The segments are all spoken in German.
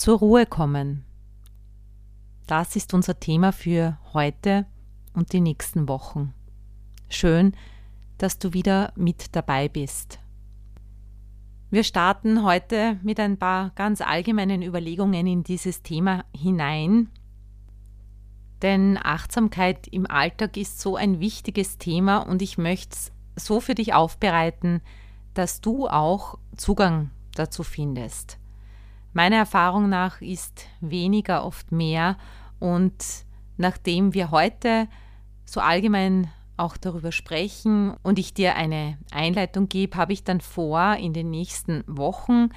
Zur Ruhe kommen. Das ist unser Thema für heute und die nächsten Wochen. Schön, dass du wieder mit dabei bist. Wir starten heute mit ein paar ganz allgemeinen Überlegungen in dieses Thema hinein. Denn Achtsamkeit im Alltag ist so ein wichtiges Thema und ich möchte es so für dich aufbereiten, dass du auch Zugang dazu findest. Meiner Erfahrung nach ist weniger oft mehr und nachdem wir heute so allgemein auch darüber sprechen und ich dir eine Einleitung gebe, habe ich dann vor, in den nächsten Wochen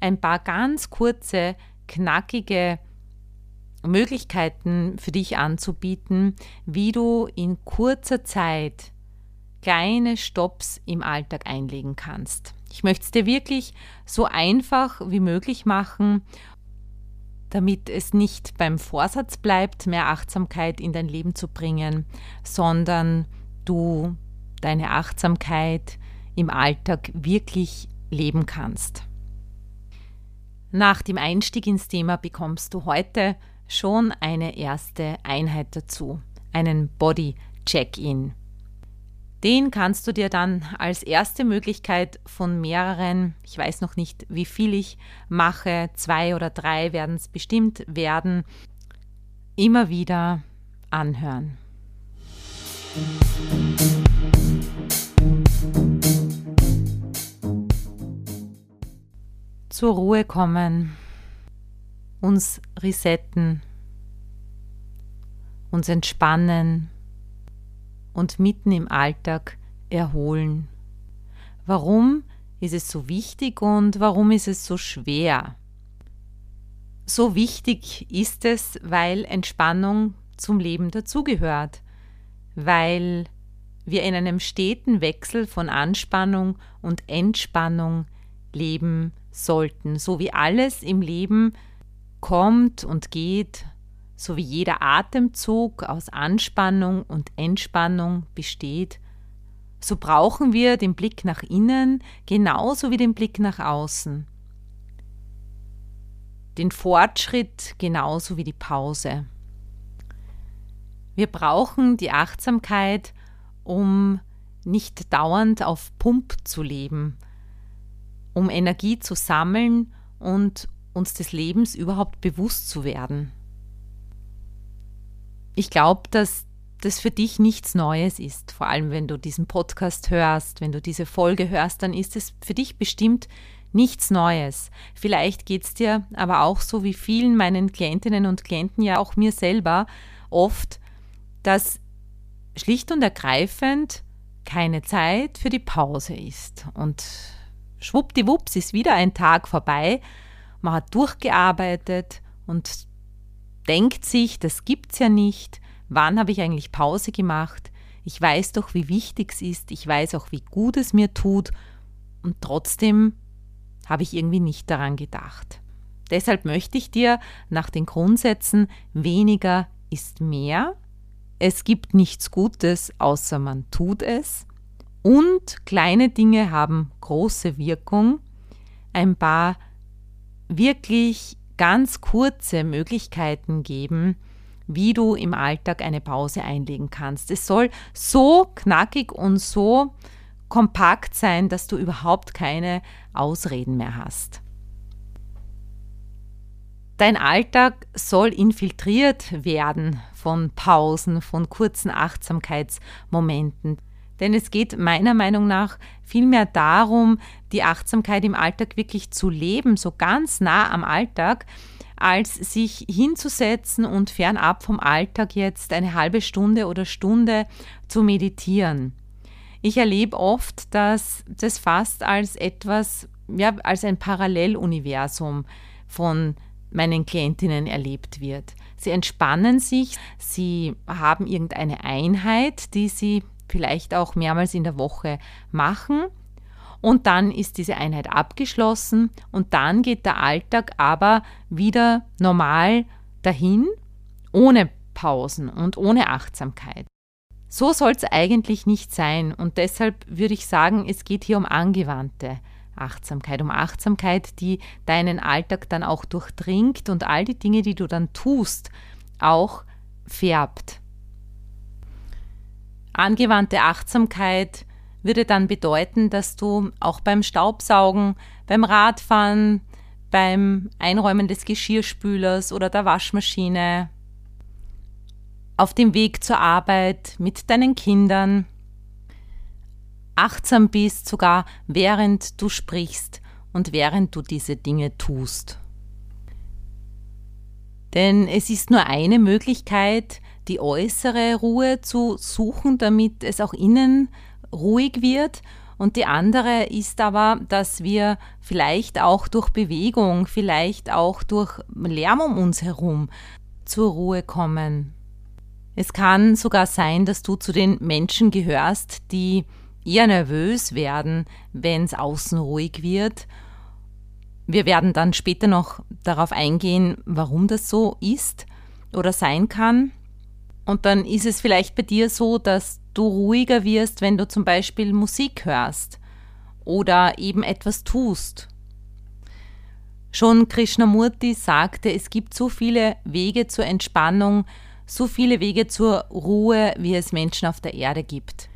ein paar ganz kurze, knackige Möglichkeiten für dich anzubieten, wie du in kurzer Zeit kleine Stops im Alltag einlegen kannst. Ich möchte es dir wirklich so einfach wie möglich machen damit es nicht beim Vorsatz bleibt, mehr Achtsamkeit in dein Leben zu bringen, sondern du deine Achtsamkeit im Alltag wirklich leben kannst. Nach dem Einstieg ins Thema bekommst du heute schon eine erste Einheit dazu, einen Body Check-in. Den kannst du dir dann als erste Möglichkeit von mehreren, ich weiß noch nicht, wie viel ich mache, zwei oder drei werden es bestimmt werden, immer wieder anhören. Zur Ruhe kommen, uns resetten, uns entspannen und mitten im Alltag erholen. Warum ist es so wichtig und warum ist es so schwer? So wichtig ist es, weil Entspannung zum Leben dazugehört, weil wir in einem steten Wechsel von Anspannung und Entspannung leben sollten, so wie alles im Leben kommt und geht so wie jeder Atemzug aus Anspannung und Entspannung besteht, so brauchen wir den Blick nach innen genauso wie den Blick nach außen. Den Fortschritt genauso wie die Pause. Wir brauchen die Achtsamkeit, um nicht dauernd auf Pump zu leben, um Energie zu sammeln und uns des Lebens überhaupt bewusst zu werden. Ich glaube, dass das für dich nichts Neues ist. Vor allem, wenn du diesen Podcast hörst, wenn du diese Folge hörst, dann ist es für dich bestimmt nichts Neues. Vielleicht geht es dir aber auch so wie vielen meinen Klientinnen und Klienten, ja auch mir selber, oft, dass schlicht und ergreifend keine Zeit für die Pause ist. Und schwuppdiwupps ist wieder ein Tag vorbei. Man hat durchgearbeitet und denkt sich, das gibt's ja nicht. Wann habe ich eigentlich Pause gemacht? Ich weiß doch, wie wichtig es ist. Ich weiß auch, wie gut es mir tut. Und trotzdem habe ich irgendwie nicht daran gedacht. Deshalb möchte ich dir nach den Grundsätzen weniger ist mehr. Es gibt nichts Gutes, außer man tut es. Und kleine Dinge haben große Wirkung. Ein paar wirklich ganz kurze Möglichkeiten geben, wie du im Alltag eine Pause einlegen kannst. Es soll so knackig und so kompakt sein, dass du überhaupt keine Ausreden mehr hast. Dein Alltag soll infiltriert werden von Pausen, von kurzen Achtsamkeitsmomenten. Denn es geht meiner Meinung nach vielmehr darum, die Achtsamkeit im Alltag wirklich zu leben, so ganz nah am Alltag, als sich hinzusetzen und fernab vom Alltag jetzt eine halbe Stunde oder Stunde zu meditieren. Ich erlebe oft, dass das fast als etwas ja, als ein Paralleluniversum von meinen Klientinnen erlebt wird. Sie entspannen sich, sie haben irgendeine Einheit, die sie vielleicht auch mehrmals in der Woche machen. Und dann ist diese Einheit abgeschlossen und dann geht der Alltag aber wieder normal dahin, ohne Pausen und ohne Achtsamkeit. So soll es eigentlich nicht sein und deshalb würde ich sagen, es geht hier um angewandte Achtsamkeit, um Achtsamkeit, die deinen Alltag dann auch durchdringt und all die Dinge, die du dann tust, auch färbt. Angewandte Achtsamkeit würde dann bedeuten, dass du auch beim Staubsaugen, beim Radfahren, beim Einräumen des Geschirrspülers oder der Waschmaschine, auf dem Weg zur Arbeit mit deinen Kindern, achtsam bist, sogar während du sprichst und während du diese Dinge tust. Denn es ist nur eine Möglichkeit, die äußere Ruhe zu suchen, damit es auch innen ruhig wird. Und die andere ist aber, dass wir vielleicht auch durch Bewegung, vielleicht auch durch Lärm um uns herum zur Ruhe kommen. Es kann sogar sein, dass du zu den Menschen gehörst, die eher nervös werden, wenn es außen ruhig wird. Wir werden dann später noch darauf eingehen, warum das so ist oder sein kann. Und dann ist es vielleicht bei dir so, dass du ruhiger wirst, wenn du zum Beispiel Musik hörst oder eben etwas tust. Schon Krishnamurti sagte, es gibt so viele Wege zur Entspannung, so viele Wege zur Ruhe, wie es Menschen auf der Erde gibt.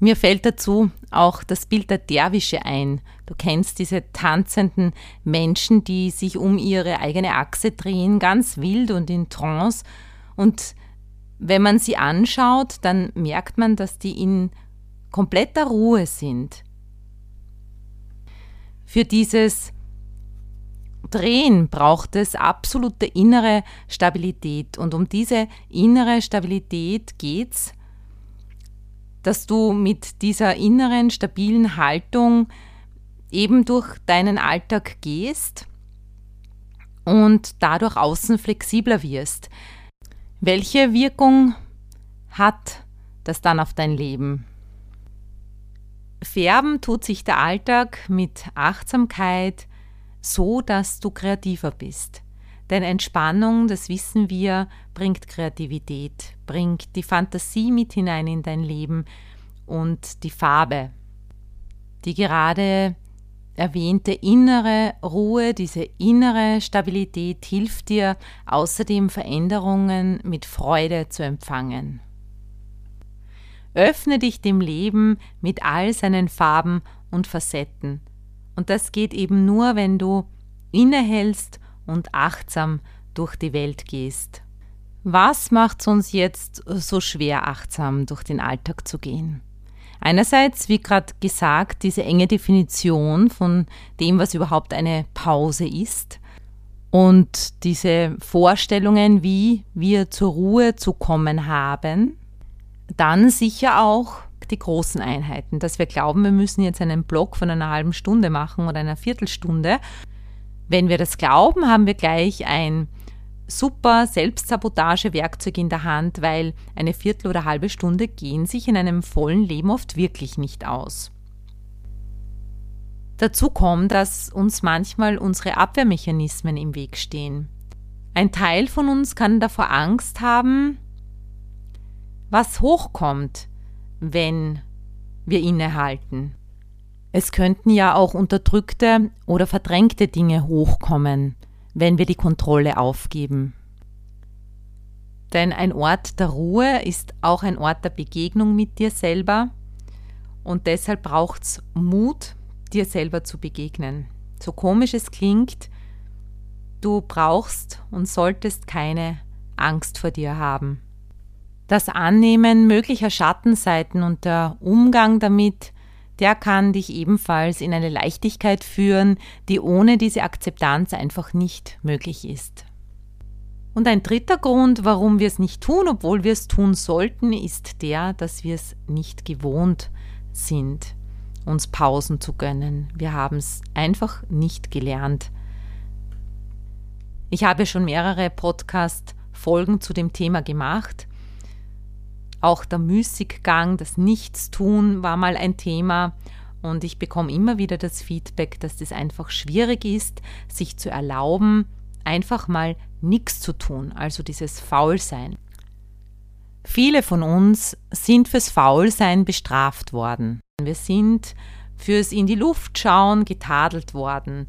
Mir fällt dazu auch das Bild der Derwische ein. Du kennst diese tanzenden Menschen, die sich um ihre eigene Achse drehen, ganz wild und in Trance. Und wenn man sie anschaut, dann merkt man, dass die in kompletter Ruhe sind. Für dieses Drehen braucht es absolute innere Stabilität. Und um diese innere Stabilität geht es dass du mit dieser inneren, stabilen Haltung eben durch deinen Alltag gehst und dadurch außen flexibler wirst. Welche Wirkung hat das dann auf dein Leben? Färben tut sich der Alltag mit Achtsamkeit so, dass du kreativer bist. Denn Entspannung, das wissen wir, bringt Kreativität, bringt die Fantasie mit hinein in dein Leben und die Farbe. Die gerade erwähnte innere Ruhe, diese innere Stabilität hilft dir außerdem Veränderungen mit Freude zu empfangen. Öffne dich dem Leben mit all seinen Farben und Facetten. Und das geht eben nur, wenn du innehältst und achtsam durch die Welt gehst. Was macht es uns jetzt so schwer, achtsam durch den Alltag zu gehen? Einerseits, wie gerade gesagt, diese enge Definition von dem, was überhaupt eine Pause ist und diese Vorstellungen, wie wir zur Ruhe zu kommen haben. Dann sicher auch die großen Einheiten, dass wir glauben, wir müssen jetzt einen Block von einer halben Stunde machen oder einer Viertelstunde wenn wir das glauben, haben wir gleich ein super Selbstsabotagewerkzeug in der Hand, weil eine Viertel oder halbe Stunde gehen sich in einem vollen Leben oft wirklich nicht aus. Dazu kommt, dass uns manchmal unsere Abwehrmechanismen im Weg stehen. Ein Teil von uns kann davor Angst haben, was hochkommt, wenn wir innehalten. Es könnten ja auch unterdrückte oder verdrängte Dinge hochkommen, wenn wir die Kontrolle aufgeben. Denn ein Ort der Ruhe ist auch ein Ort der Begegnung mit dir selber und deshalb braucht es Mut, dir selber zu begegnen. So komisch es klingt, du brauchst und solltest keine Angst vor dir haben. Das Annehmen möglicher Schattenseiten und der Umgang damit der kann dich ebenfalls in eine Leichtigkeit führen, die ohne diese Akzeptanz einfach nicht möglich ist. Und ein dritter Grund, warum wir es nicht tun, obwohl wir es tun sollten, ist der, dass wir es nicht gewohnt sind. uns Pausen zu gönnen. Wir haben es einfach nicht gelernt. Ich habe schon mehrere Podcast-Folgen zu dem Thema gemacht. Auch der Müßiggang, das Nichtstun war mal ein Thema. Und ich bekomme immer wieder das Feedback, dass das einfach schwierig ist, sich zu erlauben, einfach mal nichts zu tun, also dieses Faulsein. Viele von uns sind fürs Faulsein bestraft worden. Wir sind fürs in die Luft schauen getadelt worden.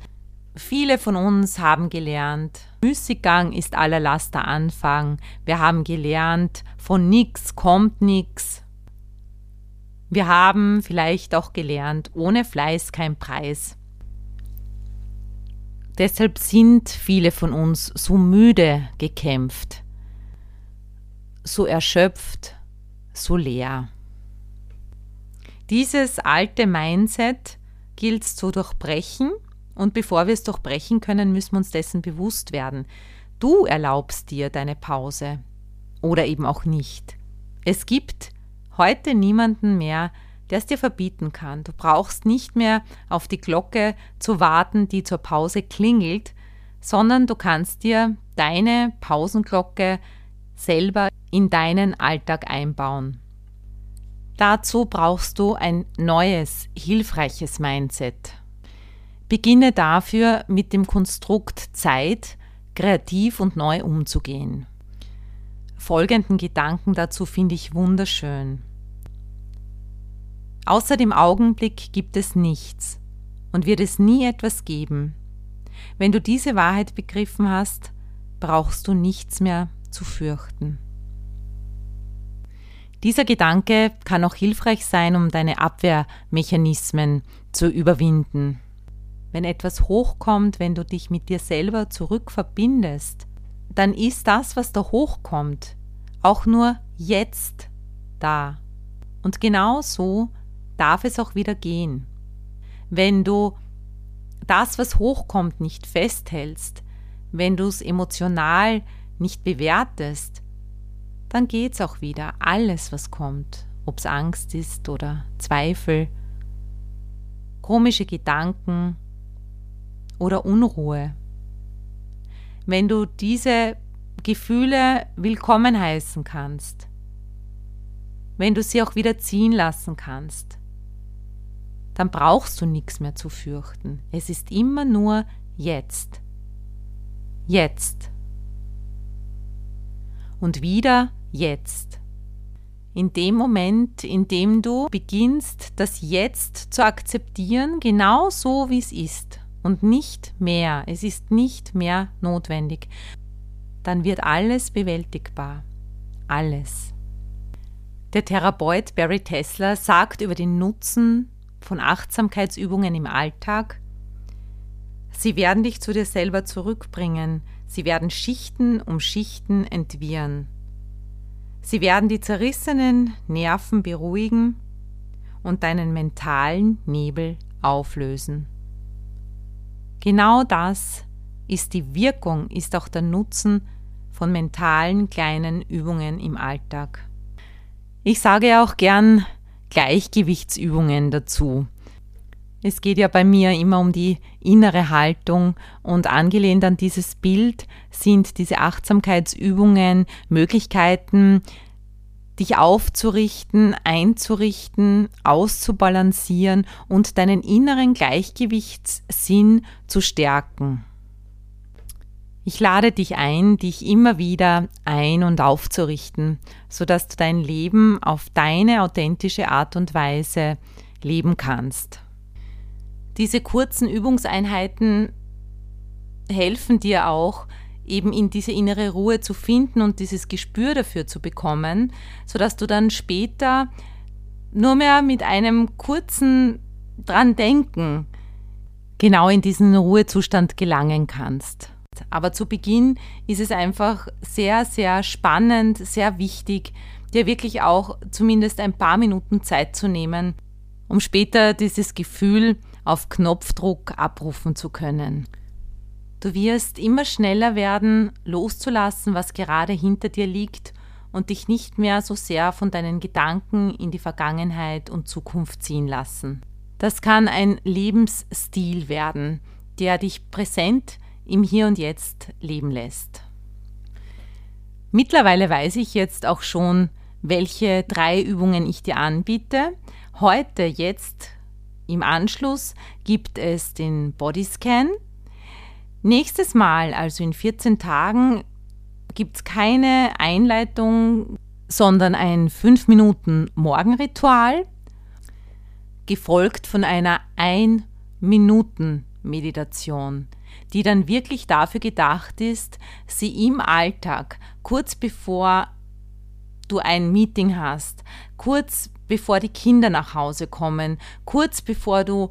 Viele von uns haben gelernt, Müßiggang ist aller Laster Anfang. Wir haben gelernt, von nichts kommt nichts. Wir haben vielleicht auch gelernt, ohne Fleiß kein Preis. Deshalb sind viele von uns so müde gekämpft, so erschöpft, so leer. Dieses alte Mindset gilt zu durchbrechen und bevor wir es durchbrechen können, müssen wir uns dessen bewusst werden. Du erlaubst dir deine Pause oder eben auch nicht. Es gibt heute niemanden mehr, der es dir verbieten kann. Du brauchst nicht mehr auf die Glocke zu warten, die zur Pause klingelt, sondern du kannst dir deine Pausenglocke selber in deinen Alltag einbauen. Dazu brauchst du ein neues, hilfreiches Mindset. Beginne dafür mit dem Konstrukt Zeit kreativ und neu umzugehen. Folgenden Gedanken dazu finde ich wunderschön. Außer dem Augenblick gibt es nichts und wird es nie etwas geben. Wenn du diese Wahrheit begriffen hast, brauchst du nichts mehr zu fürchten. Dieser Gedanke kann auch hilfreich sein, um deine Abwehrmechanismen zu überwinden. Wenn etwas hochkommt, wenn du dich mit dir selber zurückverbindest, dann ist das, was da hochkommt, auch nur jetzt da. Und genau so darf es auch wieder gehen. Wenn du das, was hochkommt, nicht festhältst, wenn du es emotional nicht bewertest, dann geht es auch wieder. Alles, was kommt, ob es Angst ist oder Zweifel, komische Gedanken oder Unruhe. Wenn du diese Gefühle willkommen heißen kannst, wenn du sie auch wieder ziehen lassen kannst, dann brauchst du nichts mehr zu fürchten. Es ist immer nur jetzt. Jetzt. Und wieder jetzt. In dem Moment, in dem du beginnst, das Jetzt zu akzeptieren, genau so wie es ist und nicht mehr, es ist nicht mehr notwendig, dann wird alles bewältigbar. Alles. Der Therapeut Barry Tesler sagt über den Nutzen von Achtsamkeitsübungen im Alltag. Sie werden dich zu dir selber zurückbringen, sie werden Schichten um Schichten entwirren. Sie werden die zerrissenen Nerven beruhigen und deinen mentalen Nebel auflösen. Genau das ist die Wirkung, ist auch der Nutzen von mentalen kleinen Übungen im Alltag. Ich sage auch gern, Gleichgewichtsübungen dazu. Es geht ja bei mir immer um die innere Haltung und angelehnt an dieses Bild sind diese Achtsamkeitsübungen Möglichkeiten, dich aufzurichten, einzurichten, auszubalancieren und deinen inneren Gleichgewichtssinn zu stärken. Ich lade dich ein, dich immer wieder ein- und aufzurichten, sodass du dein Leben auf deine authentische Art und Weise leben kannst. Diese kurzen Übungseinheiten helfen dir auch, eben in diese innere Ruhe zu finden und dieses Gespür dafür zu bekommen, sodass du dann später nur mehr mit einem kurzen dran denken genau in diesen Ruhezustand gelangen kannst. Aber zu Beginn ist es einfach sehr, sehr spannend, sehr wichtig, dir wirklich auch zumindest ein paar Minuten Zeit zu nehmen, um später dieses Gefühl auf Knopfdruck abrufen zu können. Du wirst immer schneller werden, loszulassen, was gerade hinter dir liegt und dich nicht mehr so sehr von deinen Gedanken in die Vergangenheit und Zukunft ziehen lassen. Das kann ein Lebensstil werden, der dich präsent im Hier und Jetzt leben lässt. Mittlerweile weiß ich jetzt auch schon, welche drei Übungen ich dir anbiete. Heute, jetzt im Anschluss, gibt es den Bodyscan. Nächstes Mal, also in 14 Tagen, gibt es keine Einleitung, sondern ein 5 Minuten Morgenritual gefolgt von einer 1 Minuten Meditation, die dann wirklich dafür gedacht ist, sie im Alltag, kurz bevor du ein Meeting hast, kurz bevor die Kinder nach Hause kommen, kurz bevor du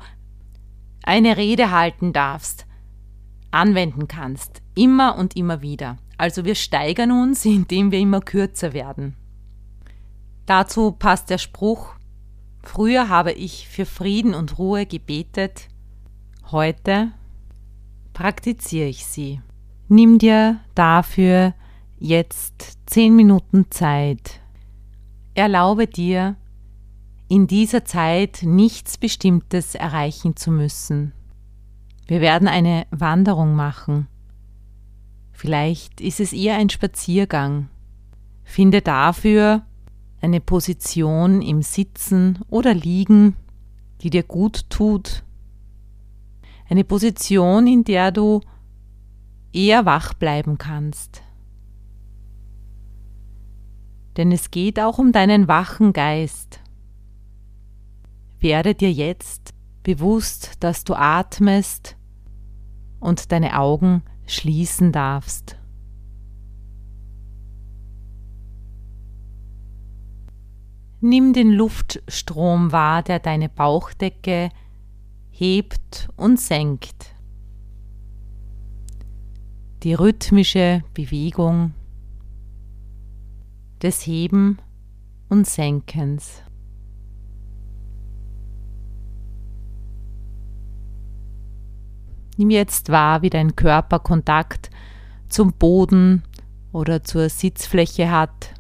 eine Rede halten darfst, anwenden kannst. Immer und immer wieder. Also wir steigern uns, indem wir immer kürzer werden. Dazu passt der Spruch, Früher habe ich für Frieden und Ruhe gebetet, heute praktiziere ich sie. Nimm dir dafür jetzt zehn Minuten Zeit. Erlaube dir, in dieser Zeit nichts Bestimmtes erreichen zu müssen. Wir werden eine Wanderung machen. Vielleicht ist es eher ein Spaziergang. Finde dafür eine Position im Sitzen oder Liegen, die dir gut tut. Eine Position, in der du eher wach bleiben kannst. Denn es geht auch um deinen wachen Geist. Werde dir jetzt bewusst, dass du atmest und deine Augen schließen darfst. Nimm den Luftstrom wahr, der deine Bauchdecke hebt und senkt. Die rhythmische Bewegung des Heben und Senkens. Nimm jetzt wahr, wie dein Körper Kontakt zum Boden oder zur Sitzfläche hat.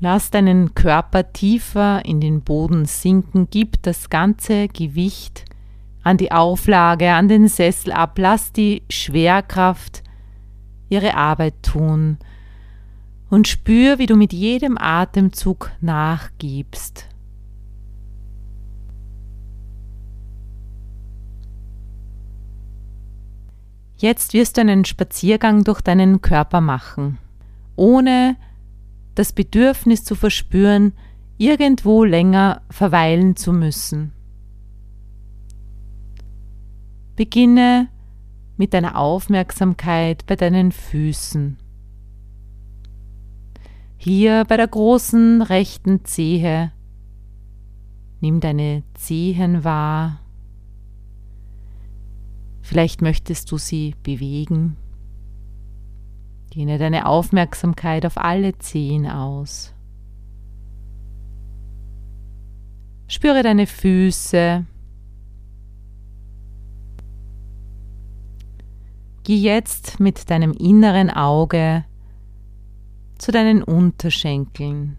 Lass deinen Körper tiefer in den Boden sinken, gib das ganze Gewicht an die Auflage, an den Sessel ab, lass die Schwerkraft ihre Arbeit tun. Und spür, wie du mit jedem Atemzug nachgibst. Jetzt wirst du einen Spaziergang durch deinen Körper machen, ohne das Bedürfnis zu verspüren, irgendwo länger verweilen zu müssen. Beginne mit deiner Aufmerksamkeit bei deinen Füßen. Hier bei der großen rechten Zehe. Nimm deine Zehen wahr. Vielleicht möchtest du sie bewegen. Dehne deine Aufmerksamkeit auf alle Zehen aus. Spüre deine Füße. Geh jetzt mit deinem inneren Auge zu deinen Unterschenkeln.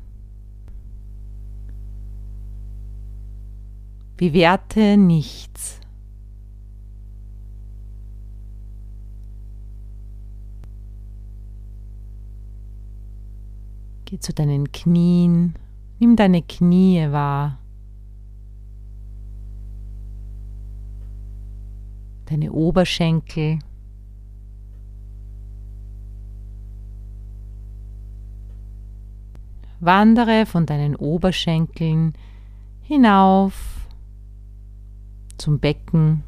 Bewerte nichts. Geh zu deinen Knien, nimm deine Knie wahr. Deine Oberschenkel. Wandere von deinen Oberschenkeln hinauf zum Becken,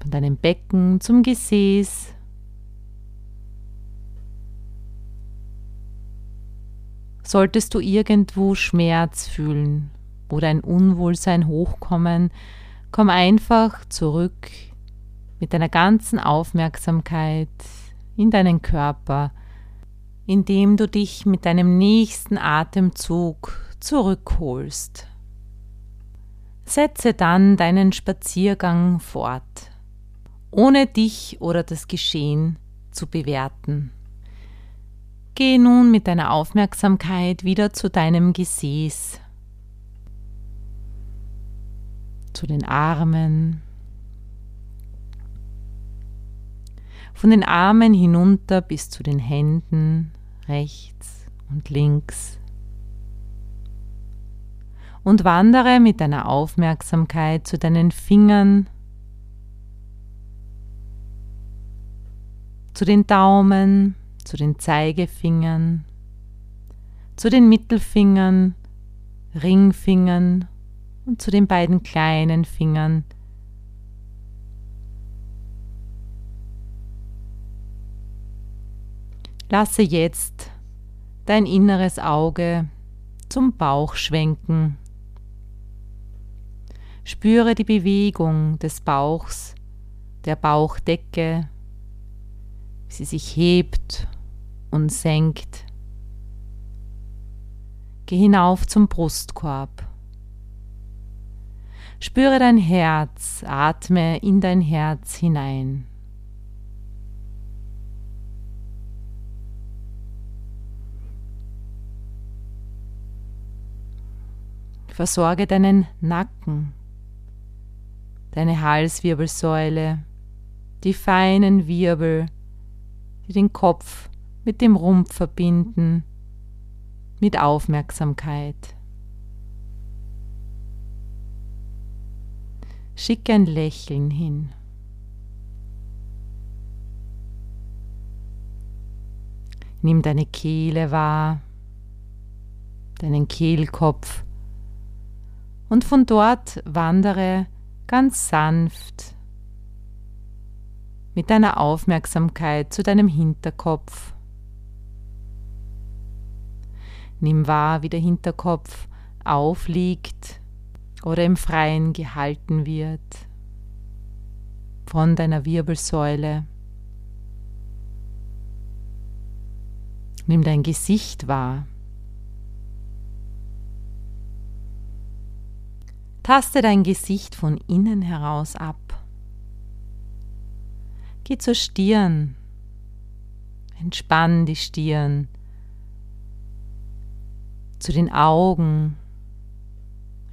von deinem Becken zum Gesäß, Solltest du irgendwo Schmerz fühlen oder ein Unwohlsein hochkommen, komm einfach zurück mit deiner ganzen Aufmerksamkeit in deinen Körper, indem du dich mit deinem nächsten Atemzug zurückholst. Setze dann deinen Spaziergang fort, ohne dich oder das Geschehen zu bewerten. Geh nun mit deiner Aufmerksamkeit wieder zu deinem Gesäß, zu den Armen, von den Armen hinunter bis zu den Händen rechts und links. Und wandere mit deiner Aufmerksamkeit zu deinen Fingern, zu den Daumen, zu den Zeigefingern, zu den Mittelfingern, Ringfingern und zu den beiden kleinen Fingern. Lasse jetzt dein inneres Auge zum Bauch schwenken. Spüre die Bewegung des Bauchs, der Bauchdecke, wie sie sich hebt und senkt. Geh hinauf zum Brustkorb. Spüre dein Herz, atme in dein Herz hinein. Versorge deinen Nacken, deine Halswirbelsäule, die feinen Wirbel, die den Kopf mit dem Rumpf verbinden, mit Aufmerksamkeit. Schicke ein Lächeln hin. Nimm deine Kehle wahr, deinen Kehlkopf und von dort wandere ganz sanft mit deiner Aufmerksamkeit zu deinem Hinterkopf. Nimm wahr, wie der Hinterkopf aufliegt oder im Freien gehalten wird von deiner Wirbelsäule. Nimm dein Gesicht wahr. Taste dein Gesicht von innen heraus ab. Geh zur Stirn. Entspann die Stirn. Zu den Augen.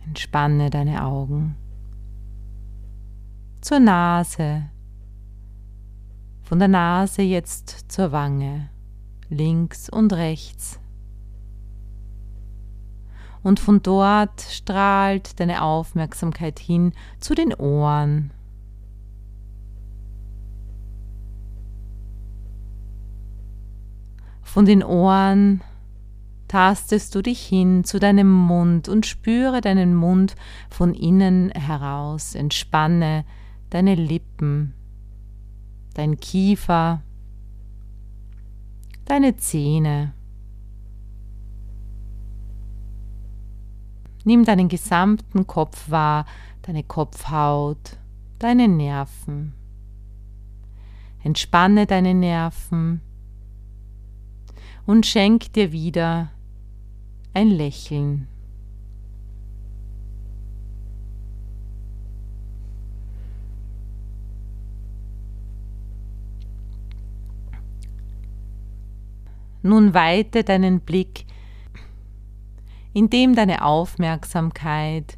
Entspanne deine Augen. Zur Nase. Von der Nase jetzt zur Wange. Links und rechts. Und von dort strahlt deine Aufmerksamkeit hin zu den Ohren. Von den Ohren tastest du dich hin zu deinem Mund und spüre deinen Mund von innen heraus. Entspanne deine Lippen, dein Kiefer, deine Zähne. Nimm deinen gesamten Kopf wahr, deine Kopfhaut, deine Nerven. Entspanne deine Nerven und schenk dir wieder ein Lächeln. Nun weite deinen Blick, indem deine Aufmerksamkeit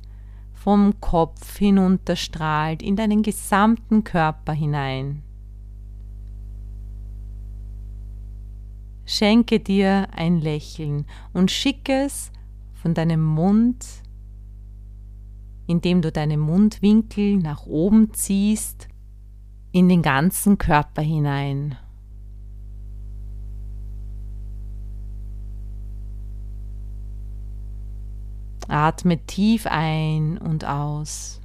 vom Kopf hinunterstrahlt in deinen gesamten Körper hinein. Schenke dir ein Lächeln und schicke es von deinem Mund, indem du deine Mundwinkel nach oben ziehst, in den ganzen Körper hinein. Atme tief ein und aus.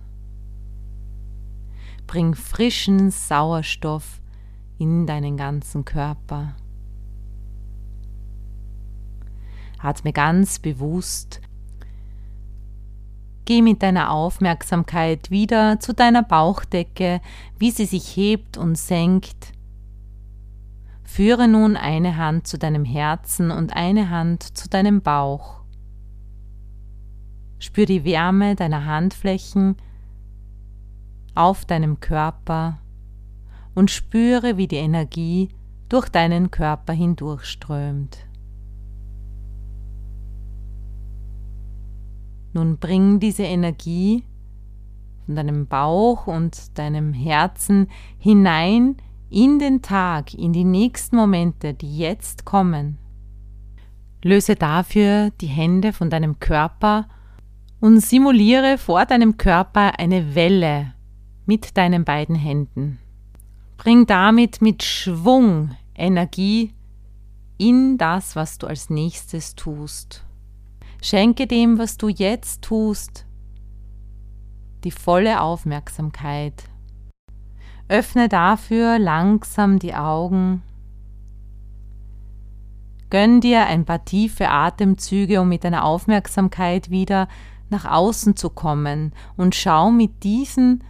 Bring frischen Sauerstoff in deinen ganzen Körper. Atme ganz bewusst. Geh mit deiner Aufmerksamkeit wieder zu deiner Bauchdecke, wie sie sich hebt und senkt. Führe nun eine Hand zu deinem Herzen und eine Hand zu deinem Bauch. Spür die Wärme deiner Handflächen auf deinem Körper und spüre, wie die Energie durch deinen Körper hindurchströmt. Nun bring diese Energie von deinem Bauch und deinem Herzen hinein in den Tag, in die nächsten Momente, die jetzt kommen. Löse dafür die Hände von deinem Körper und simuliere vor deinem Körper eine Welle mit deinen beiden Händen. Bring damit mit Schwung Energie in das, was du als nächstes tust. Schenke dem, was du jetzt tust, die volle Aufmerksamkeit. Öffne dafür langsam die Augen. Gönn dir ein paar tiefe Atemzüge, um mit deiner Aufmerksamkeit wieder nach außen zu kommen und schau mit diesen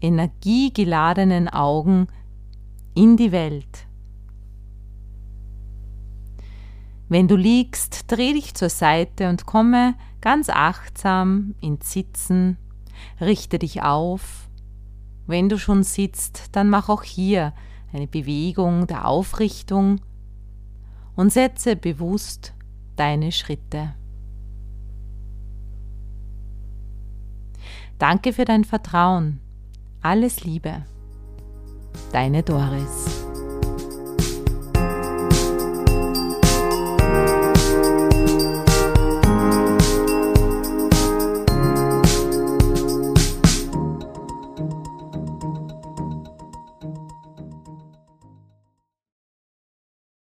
energiegeladenen Augen in die Welt. Wenn du liegst, dreh dich zur Seite und komme ganz achtsam ins Sitzen, richte dich auf. Wenn du schon sitzt, dann mach auch hier eine Bewegung der Aufrichtung und setze bewusst deine Schritte. Danke für dein Vertrauen. Alles Liebe. Deine Doris.